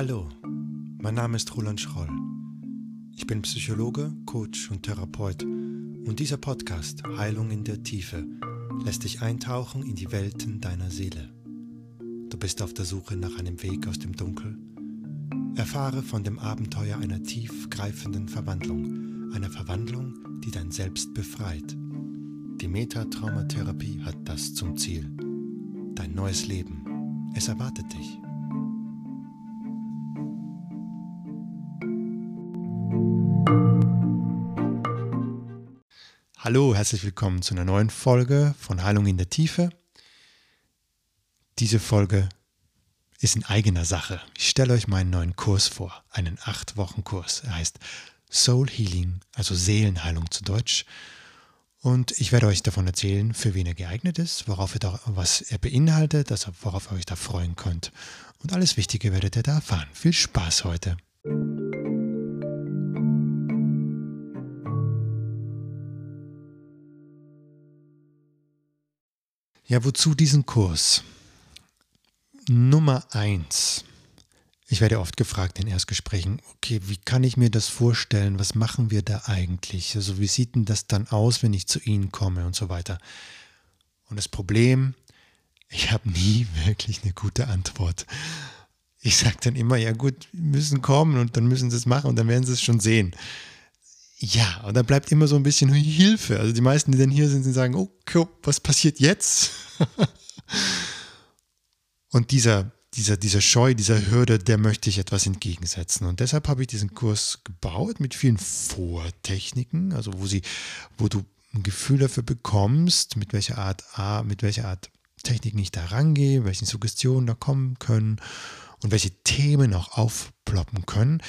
Hallo, mein Name ist Roland Schroll. Ich bin Psychologe, Coach und Therapeut und dieser Podcast Heilung in der Tiefe lässt dich eintauchen in die Welten deiner Seele. Du bist auf der Suche nach einem Weg aus dem Dunkel. Erfahre von dem Abenteuer einer tiefgreifenden Verwandlung, einer Verwandlung, die dein Selbst befreit. Die Metatraumatherapie hat das zum Ziel. Dein neues Leben. Es erwartet dich. Hallo, herzlich willkommen zu einer neuen Folge von Heilung in der Tiefe. Diese Folge ist in eigener Sache. Ich stelle euch meinen neuen Kurs vor, einen 8-Wochen-Kurs. Er heißt Soul Healing, also Seelenheilung zu Deutsch. Und ich werde euch davon erzählen, für wen er geeignet ist, worauf er da, was er beinhaltet, also worauf ihr euch da freuen könnt. Und alles Wichtige werdet ihr da erfahren. Viel Spaß heute. Ja, wozu diesen Kurs? Nummer eins. Ich werde oft gefragt in Erstgesprächen, okay, wie kann ich mir das vorstellen? Was machen wir da eigentlich? Also wie sieht denn das dann aus, wenn ich zu Ihnen komme und so weiter? Und das Problem, ich habe nie wirklich eine gute Antwort. Ich sage dann immer, ja gut, müssen kommen und dann müssen Sie es machen und dann werden Sie es schon sehen. Ja, und dann bleibt immer so ein bisschen Hilfe. Also die meisten, die dann hier sind, die sagen, okay, was passiert jetzt? und dieser, dieser, dieser Scheu, dieser Hürde, der möchte ich etwas entgegensetzen. Und deshalb habe ich diesen Kurs gebaut mit vielen Vortechniken, also wo sie, wo du ein Gefühl dafür bekommst, mit welcher Art, mit welcher Art Techniken ich da rangehe, welche Suggestionen da kommen können und welche Themen auch aufploppen können.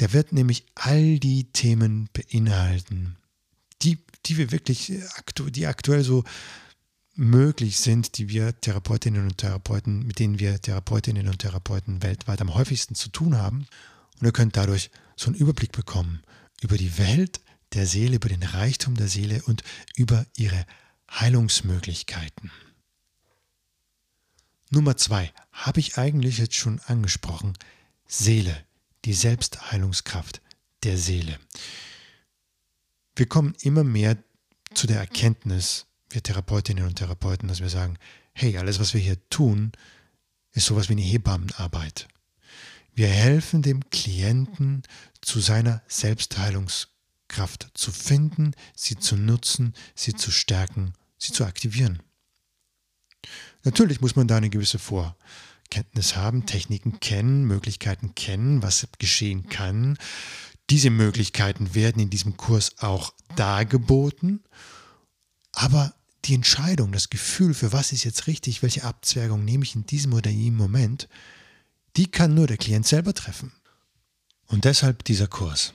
Der wird nämlich all die Themen beinhalten, die, die wir wirklich, aktu die aktuell so möglich sind, die wir Therapeutinnen und Therapeuten, mit denen wir Therapeutinnen und Therapeuten weltweit am häufigsten zu tun haben. Und ihr könnt dadurch so einen Überblick bekommen über die Welt der Seele, über den Reichtum der Seele und über ihre Heilungsmöglichkeiten. Nummer zwei habe ich eigentlich jetzt schon angesprochen. Seele die Selbstheilungskraft der Seele. Wir kommen immer mehr zu der Erkenntnis, wir Therapeutinnen und Therapeuten, dass wir sagen, hey, alles, was wir hier tun, ist sowas wie eine Hebammenarbeit. Wir helfen dem Klienten zu seiner Selbstheilungskraft zu finden, sie zu nutzen, sie zu stärken, sie zu aktivieren. Natürlich muss man da eine gewisse Vor Kenntnis haben, Techniken kennen, Möglichkeiten kennen, was geschehen kann. Diese Möglichkeiten werden in diesem Kurs auch dargeboten, aber die Entscheidung, das Gefühl, für was ist jetzt richtig, welche Abzwergung nehme ich in diesem oder jenem Moment, die kann nur der Klient selber treffen. Und deshalb dieser Kurs.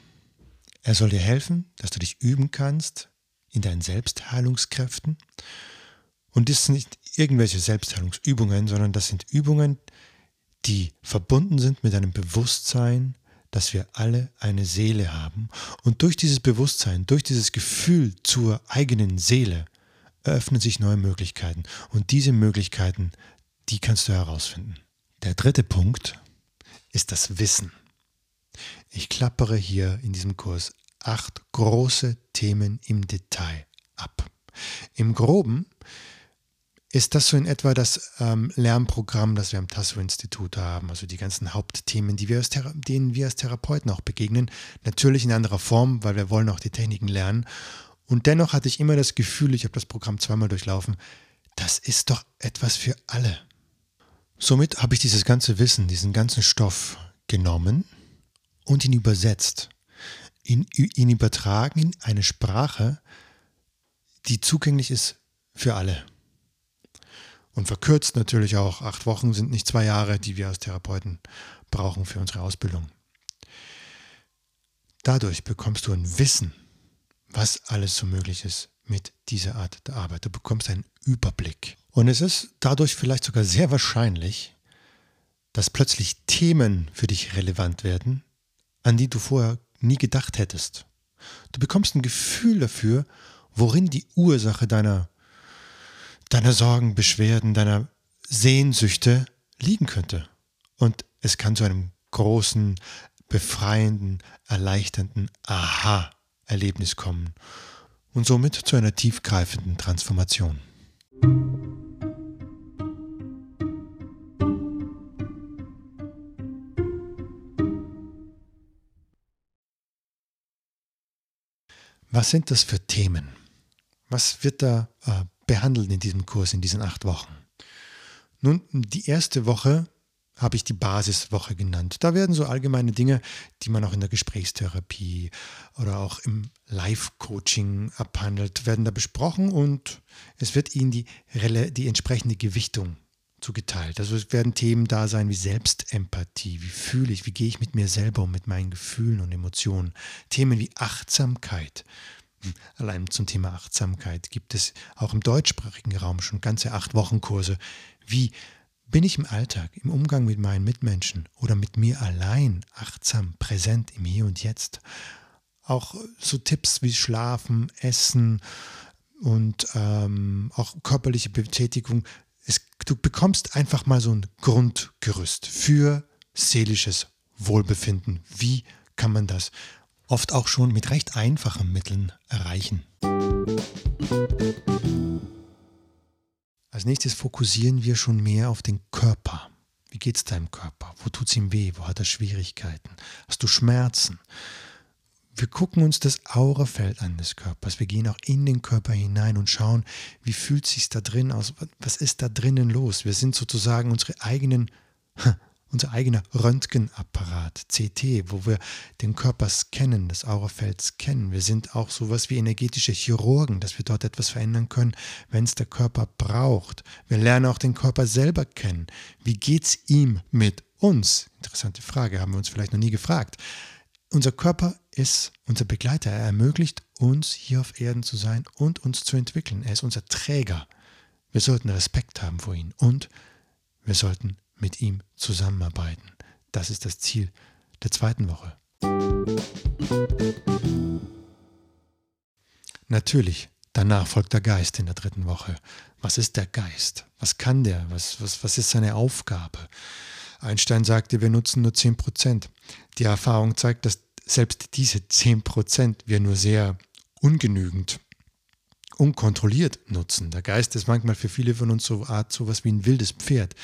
Er soll dir helfen, dass du dich üben kannst in deinen Selbstheilungskräften und das sind nicht irgendwelche Selbstheilungsübungen, sondern das sind Übungen, die verbunden sind mit einem Bewusstsein, dass wir alle eine Seele haben. Und durch dieses Bewusstsein, durch dieses Gefühl zur eigenen Seele, eröffnen sich neue Möglichkeiten. Und diese Möglichkeiten, die kannst du herausfinden. Der dritte Punkt ist das Wissen. Ich klappere hier in diesem Kurs acht große Themen im Detail ab. Im groben ist das so in etwa das ähm, Lernprogramm, das wir am Tasso-Institut haben? Also die ganzen Hauptthemen, die wir denen wir als Therapeuten auch begegnen. Natürlich in anderer Form, weil wir wollen auch die Techniken lernen. Und dennoch hatte ich immer das Gefühl, ich habe das Programm zweimal durchlaufen, das ist doch etwas für alle. Somit habe ich dieses ganze Wissen, diesen ganzen Stoff genommen und ihn übersetzt, ihn, ihn übertragen in eine Sprache, die zugänglich ist für alle. Und verkürzt natürlich auch. Acht Wochen sind nicht zwei Jahre, die wir als Therapeuten brauchen für unsere Ausbildung. Dadurch bekommst du ein Wissen, was alles so möglich ist mit dieser Art der Arbeit. Du bekommst einen Überblick. Und es ist dadurch vielleicht sogar sehr wahrscheinlich, dass plötzlich Themen für dich relevant werden, an die du vorher nie gedacht hättest. Du bekommst ein Gefühl dafür, worin die Ursache deiner deiner Sorgen, Beschwerden, deiner Sehnsüchte liegen könnte. Und es kann zu einem großen, befreienden, erleichternden Aha-Erlebnis kommen und somit zu einer tiefgreifenden Transformation. Was sind das für Themen? Was wird da äh, behandelt in diesem Kurs, in diesen acht Wochen? Nun, die erste Woche habe ich die Basiswoche genannt. Da werden so allgemeine Dinge, die man auch in der Gesprächstherapie oder auch im Live-Coaching abhandelt, werden da besprochen und es wird Ihnen die, die entsprechende Gewichtung zugeteilt. Also es werden Themen da sein wie Selbstempathie, wie fühle ich, wie gehe ich mit mir selber um, mit meinen Gefühlen und Emotionen. Themen wie Achtsamkeit. Hm, allein zum Thema Achtsamkeit gibt es auch im deutschsprachigen Raum schon ganze acht Wochen Kurse. Wie bin ich im Alltag, im Umgang mit meinen Mitmenschen oder mit mir allein achtsam, präsent im Hier und Jetzt? Auch so Tipps wie Schlafen, Essen und ähm, auch körperliche Betätigung. Es, du bekommst einfach mal so ein Grundgerüst für seelisches Wohlbefinden. Wie kann man das oft auch schon mit recht einfachen Mitteln erreichen? Als nächstes fokussieren wir schon mehr auf den Körper. Wie geht es deinem Körper? Wo tut es ihm weh? Wo hat er Schwierigkeiten? Hast du Schmerzen? Wir gucken uns das Aurafeld an des Körpers. Wir gehen auch in den Körper hinein und schauen, wie fühlt sich da drin aus? Was ist da drinnen los? Wir sind sozusagen unsere eigenen unser eigener Röntgenapparat, CT, wo wir den Körper scannen, das Aurafeld scannen. Wir sind auch sowas wie energetische Chirurgen, dass wir dort etwas verändern können, wenn es der Körper braucht. Wir lernen auch den Körper selber kennen. Wie geht es ihm mit uns? Interessante Frage, haben wir uns vielleicht noch nie gefragt. Unser Körper ist unser Begleiter. Er ermöglicht uns hier auf Erden zu sein und uns zu entwickeln. Er ist unser Träger. Wir sollten Respekt haben vor ihm und wir sollten mit ihm zusammenarbeiten. Das ist das Ziel der zweiten Woche. Natürlich, danach folgt der Geist in der dritten Woche. Was ist der Geist? Was kann der? Was, was, was ist seine Aufgabe? Einstein sagte, wir nutzen nur 10%. Die Erfahrung zeigt, dass selbst diese 10% wir nur sehr ungenügend, unkontrolliert nutzen. Der Geist ist manchmal für viele von uns so Art sowas wie ein wildes Pferd.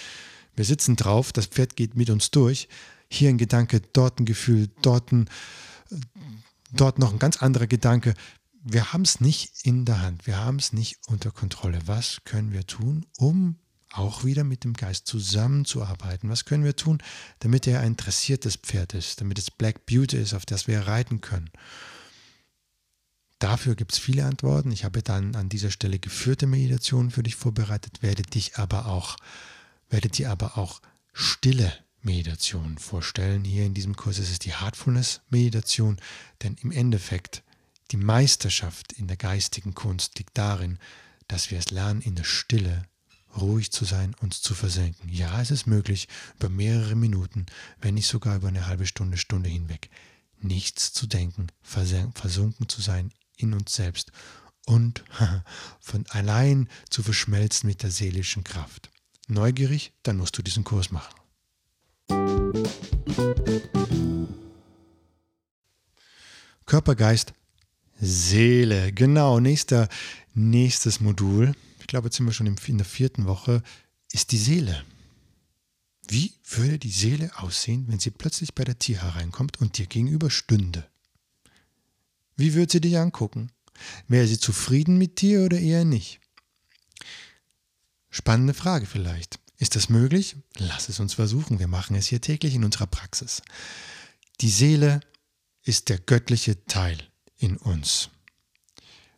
Wir sitzen drauf, das Pferd geht mit uns durch. Hier ein Gedanke, dort ein Gefühl, dort, ein, dort noch ein ganz anderer Gedanke. Wir haben es nicht in der Hand, wir haben es nicht unter Kontrolle. Was können wir tun, um auch wieder mit dem Geist zusammenzuarbeiten? Was können wir tun, damit er ein dressiertes Pferd ist, damit es Black Beauty ist, auf das wir reiten können? Dafür gibt es viele Antworten. Ich habe dann an dieser Stelle geführte Meditationen für dich vorbereitet, werde dich aber auch werdet ihr aber auch stille Meditation vorstellen. Hier in diesem Kurs ist es die Heartfulness-Meditation, denn im Endeffekt die Meisterschaft in der geistigen Kunst liegt darin, dass wir es lernen, in der Stille ruhig zu sein, uns zu versenken. Ja, es ist möglich, über mehrere Minuten, wenn nicht sogar über eine halbe Stunde, Stunde hinweg, nichts zu denken, versunken zu sein in uns selbst und von allein zu verschmelzen mit der seelischen Kraft neugierig, dann musst du diesen Kurs machen. Körper, Geist, Seele. Genau, nächster, nächstes Modul. Ich glaube, jetzt sind wir schon in der vierten Woche. Ist die Seele. Wie würde die Seele aussehen, wenn sie plötzlich bei der Tier hereinkommt und dir gegenüber stünde? Wie würde sie dich angucken? Wäre sie zufrieden mit dir oder eher nicht? Spannende Frage vielleicht. Ist das möglich? Lass es uns versuchen. Wir machen es hier täglich in unserer Praxis. Die Seele ist der göttliche Teil in uns.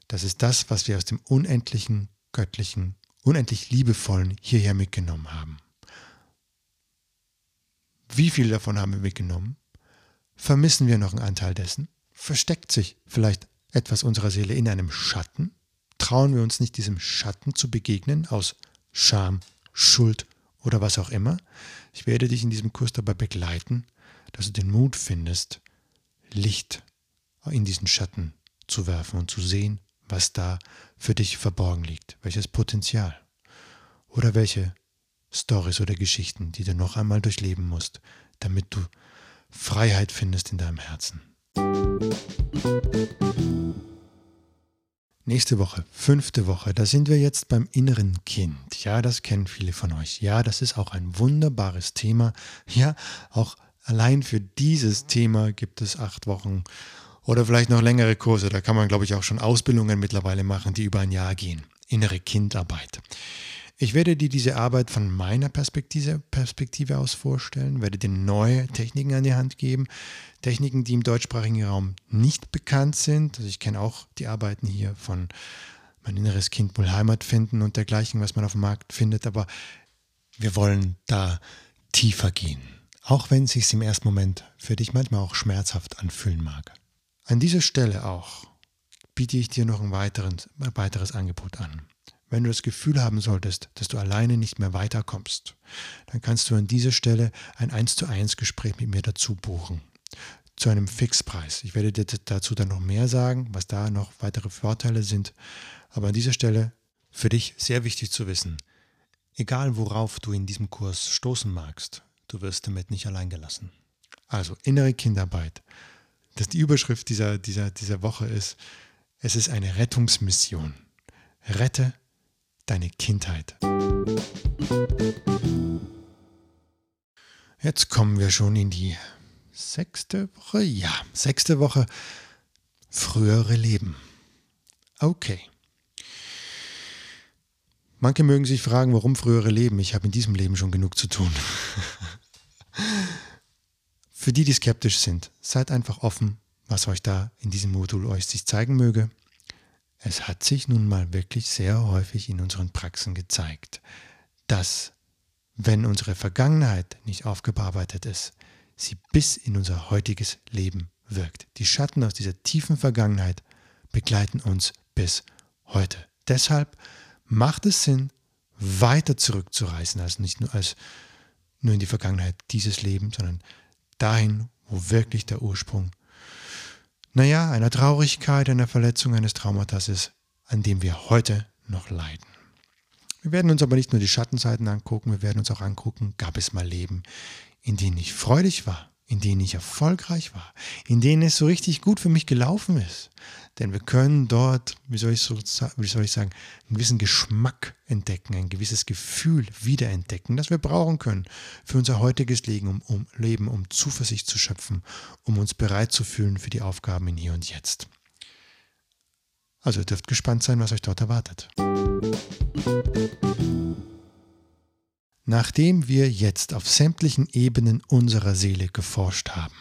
Das ist das, was wir aus dem unendlichen, göttlichen, unendlich liebevollen hierher mitgenommen haben. Wie viel davon haben wir mitgenommen? Vermissen wir noch einen Anteil dessen? Versteckt sich vielleicht etwas unserer Seele in einem Schatten? Trauen wir uns nicht diesem Schatten zu begegnen aus Scham, Schuld oder was auch immer. Ich werde dich in diesem Kurs dabei begleiten, dass du den Mut findest, Licht in diesen Schatten zu werfen und zu sehen, was da für dich verborgen liegt, welches Potenzial. oder welche Stories oder Geschichten, die du noch einmal durchleben musst, damit du Freiheit findest in deinem Herzen. Nächste Woche, fünfte Woche, da sind wir jetzt beim inneren Kind. Ja, das kennen viele von euch. Ja, das ist auch ein wunderbares Thema. Ja, auch allein für dieses Thema gibt es acht Wochen oder vielleicht noch längere Kurse. Da kann man, glaube ich, auch schon Ausbildungen mittlerweile machen, die über ein Jahr gehen. Innere Kindarbeit. Ich werde dir diese Arbeit von meiner Perspektive, Perspektive aus vorstellen, werde dir neue Techniken an die Hand geben, Techniken, die im deutschsprachigen Raum nicht bekannt sind. Also ich kenne auch die Arbeiten hier von mein inneres Kind will Heimat finden und dergleichen, was man auf dem Markt findet, aber wir wollen da tiefer gehen, auch wenn es sich im ersten Moment für dich manchmal auch schmerzhaft anfühlen mag. An dieser Stelle auch biete ich dir noch ein weiteres, ein weiteres Angebot an. Wenn du das Gefühl haben solltest, dass du alleine nicht mehr weiterkommst, dann kannst du an dieser Stelle ein 1 zu 1 Gespräch mit mir dazu buchen. Zu einem Fixpreis. Ich werde dir dazu dann noch mehr sagen, was da noch weitere Vorteile sind. Aber an dieser Stelle für dich sehr wichtig zu wissen, egal worauf du in diesem Kurs stoßen magst, du wirst damit nicht allein gelassen. Also innere Kindarbeit. Dass die Überschrift dieser, dieser, dieser Woche ist, es ist eine Rettungsmission. Rette deine Kindheit. Jetzt kommen wir schon in die sechste Woche. Ja, sechste Woche. Frühere Leben. Okay. Manche mögen sich fragen, warum frühere Leben? Ich habe in diesem Leben schon genug zu tun. Für die, die skeptisch sind, seid einfach offen, was euch da in diesem Modul euch sich zeigen möge. Es hat sich nun mal wirklich sehr häufig in unseren Praxen gezeigt, dass, wenn unsere Vergangenheit nicht aufgearbeitet ist, sie bis in unser heutiges Leben wirkt. Die Schatten aus dieser tiefen Vergangenheit begleiten uns bis heute. Deshalb macht es Sinn, weiter zurückzureisen, als nicht nur, als nur in die Vergangenheit dieses Lebens, sondern dahin, wo wirklich der Ursprung naja, einer Traurigkeit, einer Verletzung, eines Traumatas ist, an dem wir heute noch leiden. Wir werden uns aber nicht nur die Schattenseiten angucken, wir werden uns auch angucken, gab es mal Leben, in denen ich freudig war, in denen ich erfolgreich war, in denen es so richtig gut für mich gelaufen ist. Denn wir können dort, wie soll ich, so, wie soll ich sagen, einen gewissen Geschmack entdecken, ein gewisses Gefühl wiederentdecken, das wir brauchen können für unser heutiges Leben, um, um Leben, um Zuversicht zu schöpfen, um uns bereit zu fühlen für die Aufgaben in hier und jetzt. Also ihr dürft gespannt sein, was euch dort erwartet. Nachdem wir jetzt auf sämtlichen Ebenen unserer Seele geforscht haben,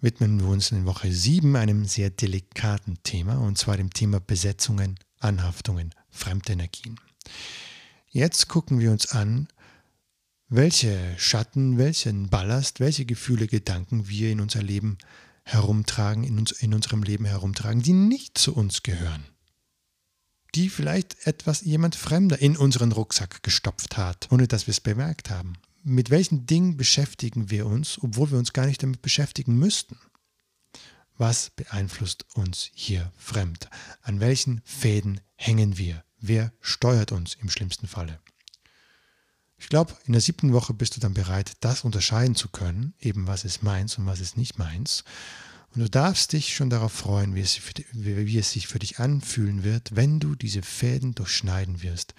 widmen wir uns in Woche 7 einem sehr delikaten Thema, und zwar dem Thema Besetzungen, Anhaftungen, Fremdenergien. Jetzt gucken wir uns an, welche Schatten, welchen Ballast, welche Gefühle, Gedanken wir in unser Leben herumtragen, in, uns, in unserem Leben herumtragen, die nicht zu uns gehören die vielleicht etwas jemand Fremder in unseren Rucksack gestopft hat, ohne dass wir es bemerkt haben. Mit welchen Dingen beschäftigen wir uns, obwohl wir uns gar nicht damit beschäftigen müssten? Was beeinflusst uns hier fremd? An welchen Fäden hängen wir? Wer steuert uns im schlimmsten Falle? Ich glaube, in der siebten Woche bist du dann bereit, das unterscheiden zu können, eben was ist meins und was ist nicht meins. Und du darfst dich schon darauf freuen, wie es, wie es sich für dich anfühlen wird, wenn du diese Fäden durchschneiden wirst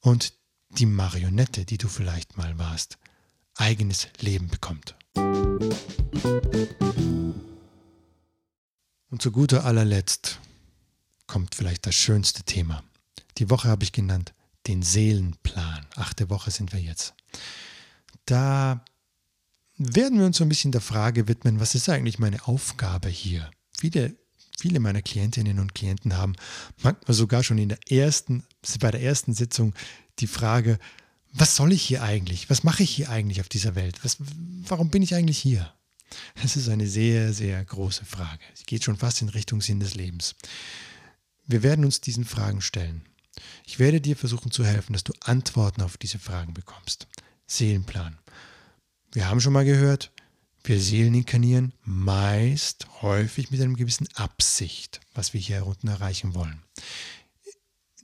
und die Marionette, die du vielleicht mal warst, eigenes Leben bekommt. Und zu guter allerletzt kommt vielleicht das schönste Thema. Die Woche habe ich genannt, den Seelenplan. Achte Woche sind wir jetzt. Da werden wir uns so ein bisschen der Frage widmen, was ist eigentlich meine Aufgabe hier? Viele, viele meiner Klientinnen und Klienten haben manchmal sogar schon in der ersten, bei der ersten Sitzung die Frage, was soll ich hier eigentlich? Was mache ich hier eigentlich auf dieser Welt? Was, warum bin ich eigentlich hier? Das ist eine sehr, sehr große Frage. Sie geht schon fast in Richtung Sinn des Lebens. Wir werden uns diesen Fragen stellen. Ich werde dir versuchen zu helfen, dass du Antworten auf diese Fragen bekommst. Seelenplan. Wir haben schon mal gehört, wir Seelen inkarnieren meist häufig mit einer gewissen Absicht, was wir hier unten erreichen wollen.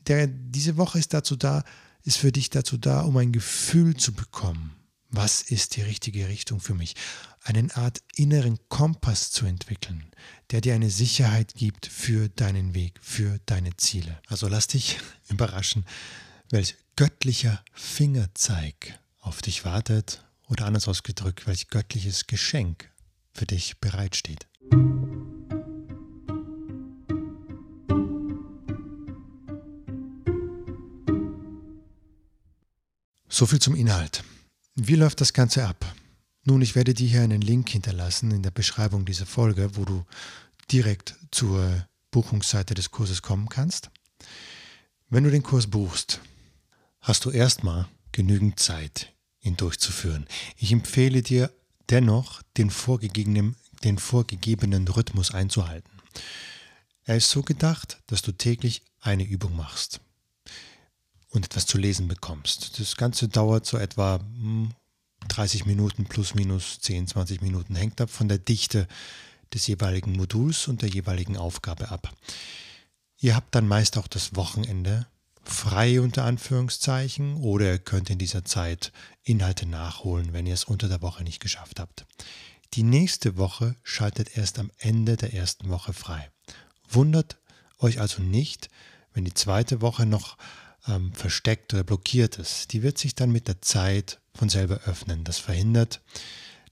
Der, diese Woche ist dazu da, ist für dich dazu da, um ein Gefühl zu bekommen. Was ist die richtige Richtung für mich? Eine Art inneren Kompass zu entwickeln, der dir eine Sicherheit gibt für deinen Weg, für deine Ziele. Also lass dich überraschen, welch göttlicher Fingerzeig auf dich wartet oder anders ausgedrückt, welch göttliches Geschenk für dich bereitsteht. So viel zum Inhalt. Wie läuft das Ganze ab? Nun, ich werde dir hier einen Link hinterlassen in der Beschreibung dieser Folge, wo du direkt zur Buchungsseite des Kurses kommen kannst. Wenn du den Kurs buchst, hast du erstmal genügend Zeit, ihn durchzuführen. Ich empfehle dir dennoch, den vorgegebenen, den vorgegebenen Rhythmus einzuhalten. Er ist so gedacht, dass du täglich eine Übung machst und etwas zu lesen bekommst. Das Ganze dauert so etwa 30 hm, Minuten plus minus 10, 20 Minuten. Hängt ab von der Dichte des jeweiligen Moduls und der jeweiligen Aufgabe ab. Ihr habt dann meist auch das Wochenende frei unter Anführungszeichen oder ihr könnt in dieser Zeit Inhalte nachholen, wenn ihr es unter der Woche nicht geschafft habt. Die nächste Woche schaltet erst am Ende der ersten Woche frei. Wundert euch also nicht, wenn die zweite Woche noch ähm, versteckt oder blockiert ist, die wird sich dann mit der Zeit von selber öffnen. Das verhindert,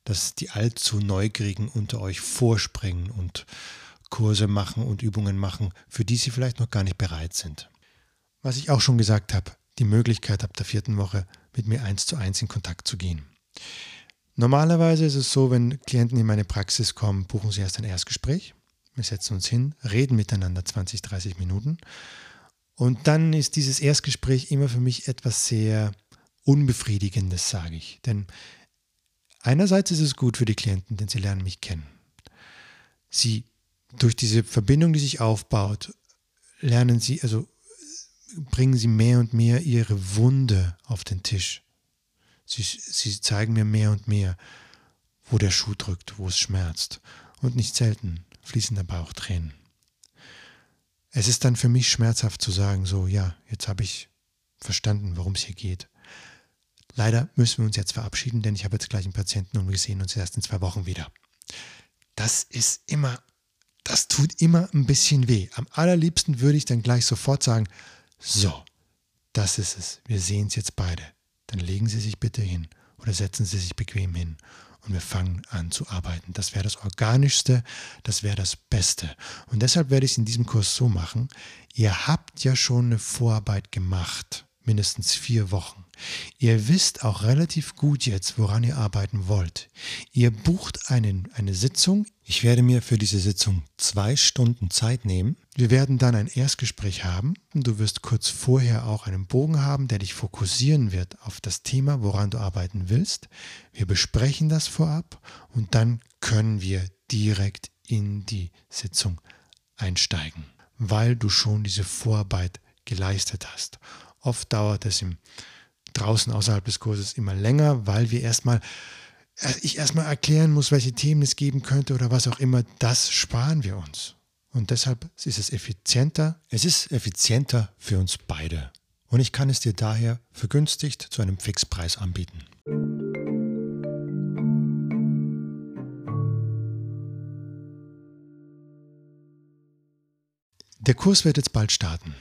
dass die allzu Neugierigen unter euch vorspringen und Kurse machen und Übungen machen, für die sie vielleicht noch gar nicht bereit sind. Was ich auch schon gesagt habe, die Möglichkeit ab der vierten Woche mit mir eins zu eins in Kontakt zu gehen. Normalerweise ist es so, wenn Klienten in meine Praxis kommen, buchen sie erst ein Erstgespräch. Wir setzen uns hin, reden miteinander 20, 30 Minuten und dann ist dieses Erstgespräch immer für mich etwas sehr Unbefriedigendes, sage ich. Denn einerseits ist es gut für die Klienten, denn sie lernen mich kennen. Sie, durch diese Verbindung, die sich aufbaut, lernen sie, also bringen sie mehr und mehr ihre Wunde auf den Tisch. Sie, sie zeigen mir mehr und mehr, wo der Schuh drückt, wo es schmerzt. Und nicht selten fließen dabei auch Tränen. Es ist dann für mich schmerzhaft zu sagen, so, ja, jetzt habe ich verstanden, worum es hier geht. Leider müssen wir uns jetzt verabschieden, denn ich habe jetzt gleich einen Patienten und wir sehen uns erst in zwei Wochen wieder. Das ist immer, das tut immer ein bisschen weh. Am allerliebsten würde ich dann gleich sofort sagen, so, das ist es, wir sehen es jetzt beide. Dann legen Sie sich bitte hin oder setzen Sie sich bequem hin und wir fangen an zu arbeiten. Das wäre das Organischste, das wäre das Beste. Und deshalb werde ich es in diesem Kurs so machen, ihr habt ja schon eine Vorarbeit gemacht, mindestens vier Wochen. Ihr wisst auch relativ gut jetzt, woran ihr arbeiten wollt. Ihr bucht einen, eine Sitzung. Ich werde mir für diese Sitzung zwei Stunden Zeit nehmen. Wir werden dann ein Erstgespräch haben. Du wirst kurz vorher auch einen Bogen haben, der dich fokussieren wird auf das Thema, woran du arbeiten willst. Wir besprechen das vorab und dann können wir direkt in die Sitzung einsteigen, weil du schon diese Vorarbeit geleistet hast. Oft dauert es im draußen außerhalb des Kurses immer länger, weil wir erstmal äh, ich erstmal erklären muss, welche Themen es geben könnte oder was auch immer, das sparen wir uns. Und deshalb ist es effizienter. Es ist effizienter für uns beide. Und ich kann es dir daher vergünstigt zu einem Fixpreis anbieten. Der Kurs wird jetzt bald starten.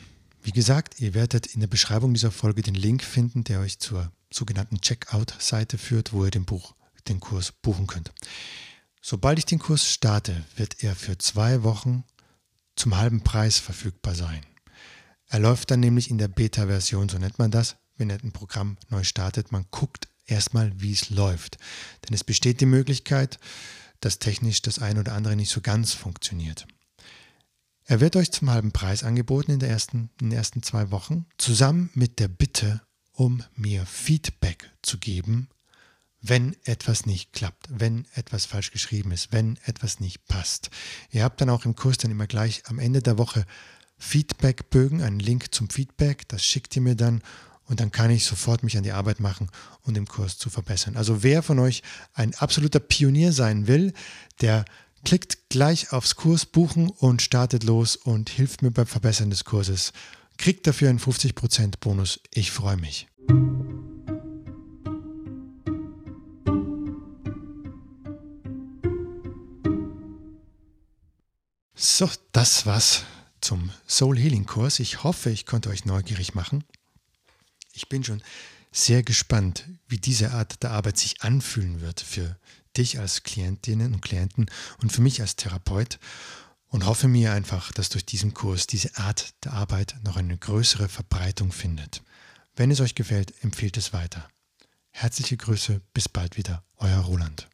Wie gesagt, ihr werdet in der Beschreibung dieser Folge den Link finden, der euch zur sogenannten Checkout-Seite führt, wo ihr den, Buch, den Kurs buchen könnt. Sobald ich den Kurs starte, wird er für zwei Wochen zum halben Preis verfügbar sein. Er läuft dann nämlich in der Beta-Version, so nennt man das, wenn ein Programm neu startet. Man guckt erstmal, wie es läuft. Denn es besteht die Möglichkeit, dass technisch das eine oder andere nicht so ganz funktioniert. Er wird euch zum halben Preis angeboten in, ersten, in den ersten zwei Wochen, zusammen mit der Bitte, um mir Feedback zu geben, wenn etwas nicht klappt, wenn etwas falsch geschrieben ist, wenn etwas nicht passt. Ihr habt dann auch im Kurs dann immer gleich am Ende der Woche Feedbackbögen, einen Link zum Feedback, das schickt ihr mir dann und dann kann ich sofort mich an die Arbeit machen und um den Kurs zu verbessern. Also wer von euch ein absoluter Pionier sein will, der klickt gleich aufs Kurs buchen und startet los und hilft mir beim Verbessern des Kurses Kriegt dafür einen 50% Bonus. Ich freue mich. So, das war's zum Soul Healing Kurs. Ich hoffe, ich konnte euch neugierig machen. Ich bin schon sehr gespannt, wie diese Art der Arbeit sich anfühlen wird für dich als Klientinnen und Klienten und für mich als Therapeut und hoffe mir einfach, dass durch diesen Kurs diese Art der Arbeit noch eine größere Verbreitung findet. Wenn es euch gefällt, empfehlt es weiter. Herzliche Grüße, bis bald wieder, euer Roland.